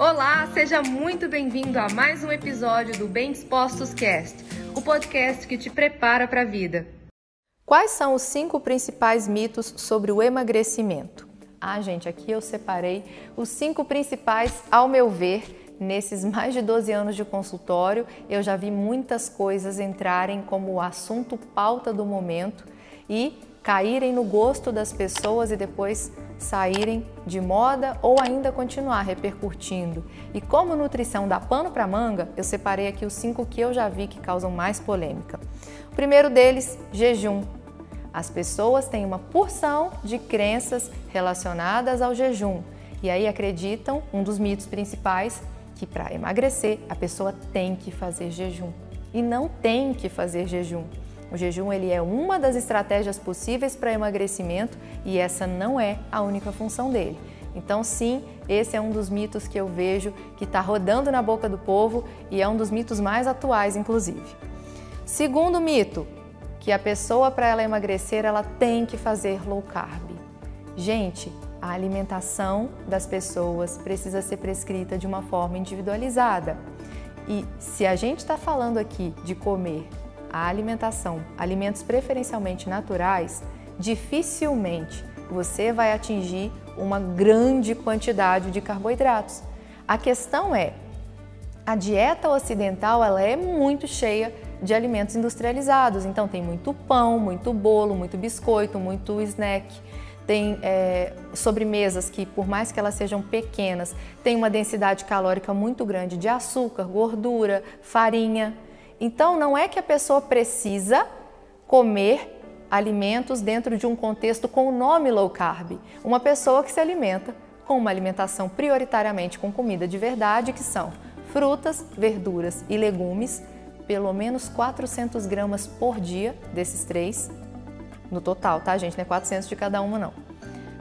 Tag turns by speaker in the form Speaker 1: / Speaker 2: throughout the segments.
Speaker 1: Olá, seja muito bem-vindo a mais um episódio do Bem Dispostos Cast, o podcast que te prepara para a vida.
Speaker 2: Quais são os cinco principais mitos sobre o emagrecimento? Ah, gente, aqui eu separei os cinco principais, ao meu ver, nesses mais de 12 anos de consultório, eu já vi muitas coisas entrarem como assunto pauta do momento e caírem no gosto das pessoas e depois saírem de moda ou ainda continuar repercutindo. E como nutrição dá pano para manga, eu separei aqui os cinco que eu já vi que causam mais polêmica. O primeiro deles, jejum. As pessoas têm uma porção de crenças relacionadas ao jejum e aí acreditam, um dos mitos principais, que para emagrecer a pessoa tem que fazer jejum. E não tem que fazer jejum. O jejum ele é uma das estratégias possíveis para emagrecimento e essa não é a única função dele. Então, sim, esse é um dos mitos que eu vejo que está rodando na boca do povo e é um dos mitos mais atuais, inclusive. Segundo mito, que a pessoa para ela emagrecer ela tem que fazer low carb. Gente, a alimentação das pessoas precisa ser prescrita de uma forma individualizada. E se a gente está falando aqui de comer a alimentação, alimentos preferencialmente naturais, dificilmente você vai atingir uma grande quantidade de carboidratos. A questão é, a dieta ocidental ela é muito cheia de alimentos industrializados, então tem muito pão, muito bolo, muito biscoito, muito snack. Tem é, sobremesas que, por mais que elas sejam pequenas, tem uma densidade calórica muito grande de açúcar, gordura, farinha. Então, não é que a pessoa precisa comer alimentos dentro de um contexto com o nome low carb. Uma pessoa que se alimenta com uma alimentação prioritariamente com comida de verdade, que são frutas, verduras e legumes, pelo menos 400 gramas por dia desses três, no total, tá, gente? Não é 400 de cada uma, não.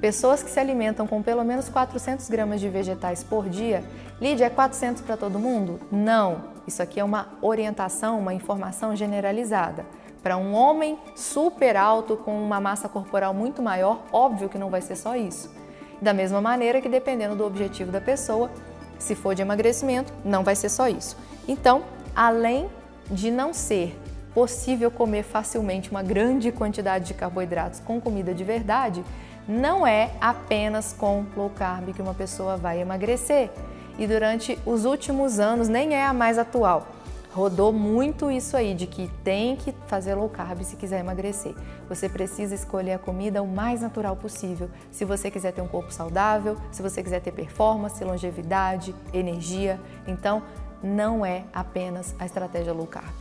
Speaker 2: Pessoas que se alimentam com pelo menos 400 gramas de vegetais por dia, Lídia, é 400 para todo mundo? Não. Isso aqui é uma orientação, uma informação generalizada. Para um homem super alto com uma massa corporal muito maior, óbvio que não vai ser só isso. Da mesma maneira que dependendo do objetivo da pessoa, se for de emagrecimento, não vai ser só isso. Então, além de não ser possível comer facilmente uma grande quantidade de carboidratos com comida de verdade, não é apenas com low carb que uma pessoa vai emagrecer e durante os últimos anos, nem é a mais atual. Rodou muito isso aí de que tem que fazer low carb se quiser emagrecer. Você precisa escolher a comida o mais natural possível. Se você quiser ter um corpo saudável, se você quiser ter performance, longevidade, energia, então não é apenas a estratégia low carb.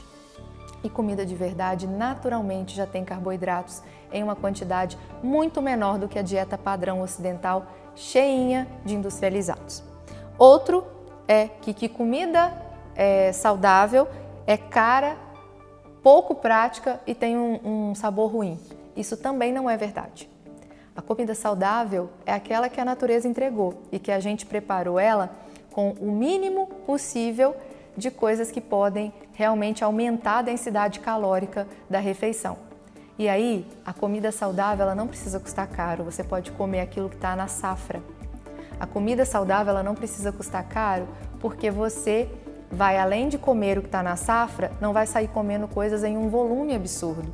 Speaker 2: E comida de verdade naturalmente já tem carboidratos em uma quantidade muito menor do que a dieta padrão ocidental, cheinha de industrializados. Outro é que, que comida é, saudável é cara, pouco prática e tem um, um sabor ruim. Isso também não é verdade. A comida saudável é aquela que a natureza entregou e que a gente preparou ela com o mínimo possível de coisas que podem realmente aumentar a densidade calórica da refeição. E aí, a comida saudável ela não precisa custar caro, você pode comer aquilo que está na safra. A comida saudável ela não precisa custar caro porque você vai além de comer o que está na safra, não vai sair comendo coisas em um volume absurdo.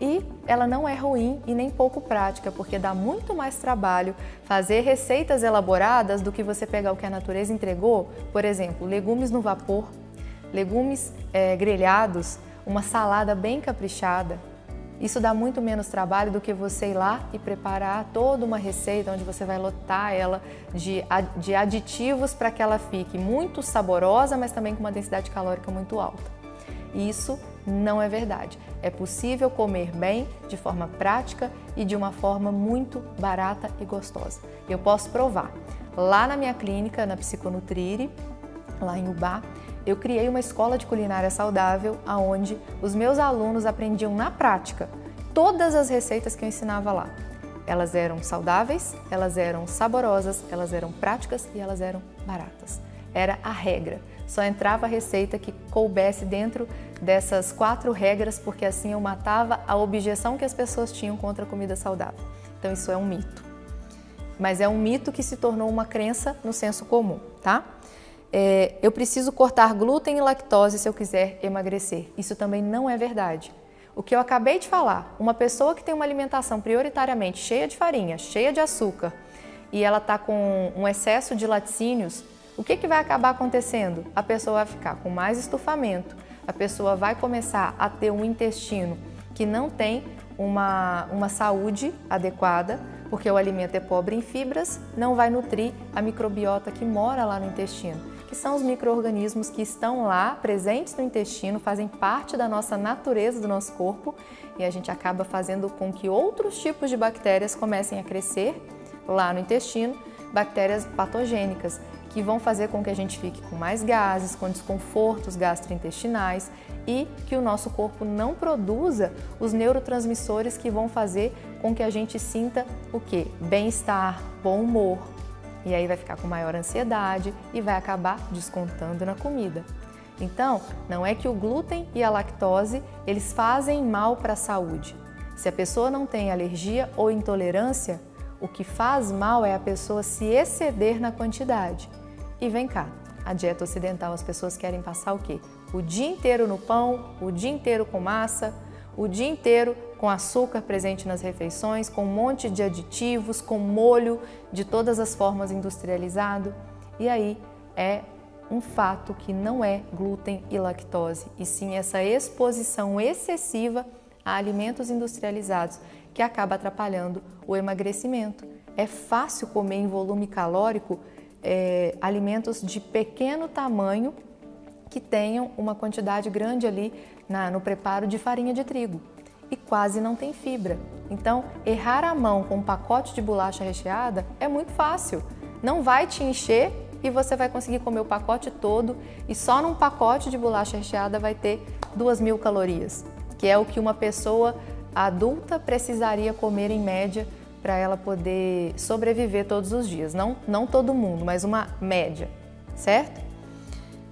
Speaker 2: E ela não é ruim e nem pouco prática, porque dá muito mais trabalho fazer receitas elaboradas do que você pegar o que a natureza entregou. Por exemplo, legumes no vapor, legumes é, grelhados, uma salada bem caprichada, isso dá muito menos trabalho do que você ir lá e preparar toda uma receita onde você vai lotar ela de, de aditivos para que ela fique muito saborosa, mas também com uma densidade calórica muito alta. Isso não é verdade. É possível comer bem, de forma prática e de uma forma muito barata e gostosa. Eu posso provar. Lá na minha clínica, na Psiconutrire, lá em Ubá, eu criei uma escola de culinária saudável aonde os meus alunos aprendiam na prática todas as receitas que eu ensinava lá. Elas eram saudáveis, elas eram saborosas, elas eram práticas e elas eram baratas. Era a regra. Só entrava a receita que coubesse dentro dessas quatro regras, porque assim eu matava a objeção que as pessoas tinham contra a comida saudável. Então isso é um mito. Mas é um mito que se tornou uma crença no senso comum, tá? É, eu preciso cortar glúten e lactose se eu quiser emagrecer. Isso também não é verdade. O que eu acabei de falar, uma pessoa que tem uma alimentação prioritariamente cheia de farinha, cheia de açúcar, e ela está com um excesso de laticínios, o que, que vai acabar acontecendo? A pessoa vai ficar com mais estufamento, a pessoa vai começar a ter um intestino que não tem uma, uma saúde adequada, porque o alimento é pobre em fibras, não vai nutrir a microbiota que mora lá no intestino, que são os micro-organismos que estão lá presentes no intestino, fazem parte da nossa natureza do nosso corpo e a gente acaba fazendo com que outros tipos de bactérias comecem a crescer lá no intestino, bactérias patogênicas que vão fazer com que a gente fique com mais gases, com desconfortos gastrointestinais e que o nosso corpo não produza os neurotransmissores que vão fazer com que a gente sinta o que? Bem-estar, bom humor. E aí vai ficar com maior ansiedade e vai acabar descontando na comida. Então, não é que o glúten e a lactose eles fazem mal para a saúde. Se a pessoa não tem alergia ou intolerância, o que faz mal é a pessoa se exceder na quantidade. E vem cá, a dieta ocidental as pessoas querem passar o quê? O dia inteiro no pão, o dia inteiro com massa, o dia inteiro com açúcar presente nas refeições, com um monte de aditivos, com molho de todas as formas industrializado. E aí é um fato que não é glúten e lactose, e sim essa exposição excessiva a alimentos industrializados que acaba atrapalhando o emagrecimento. É fácil comer em volume calórico é, alimentos de pequeno tamanho que tenham uma quantidade grande ali na, no preparo de farinha de trigo e quase não tem fibra. Então, errar a mão com um pacote de bolacha recheada é muito fácil. Não vai te encher e você vai conseguir comer o pacote todo e só num pacote de bolacha recheada vai ter duas mil calorias, que é o que uma pessoa adulta precisaria comer em média para ela poder sobreviver todos os dias. Não, não todo mundo, mas uma média, certo?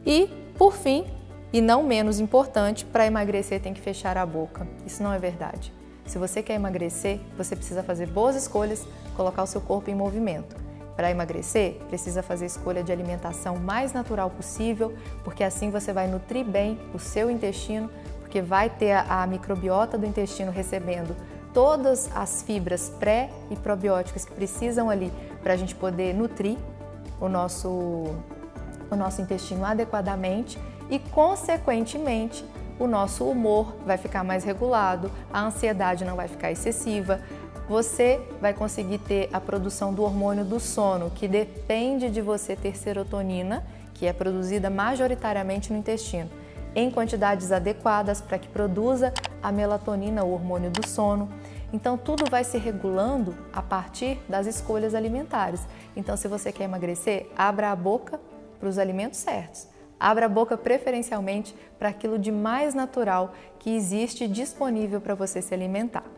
Speaker 2: E, por fim, e não menos importante, para emagrecer tem que fechar a boca. Isso não é verdade. Se você quer emagrecer, você precisa fazer boas escolhas, colocar o seu corpo em movimento. Para emagrecer, precisa fazer escolha de alimentação mais natural possível, porque assim você vai nutrir bem o seu intestino, porque vai ter a, a microbiota do intestino recebendo todas as fibras pré e probióticas que precisam ali para a gente poder nutrir o nosso, o nosso intestino adequadamente e, consequentemente, o nosso humor vai ficar mais regulado, a ansiedade não vai ficar excessiva, você vai conseguir ter a produção do hormônio do sono, que depende de você ter serotonina, que é produzida majoritariamente no intestino em quantidades adequadas para que produza a melatonina, o hormônio do sono. Então, tudo vai se regulando a partir das escolhas alimentares. Então, se você quer emagrecer, abra a boca para os alimentos certos. Abra a boca preferencialmente para aquilo de mais natural que existe disponível para você se alimentar.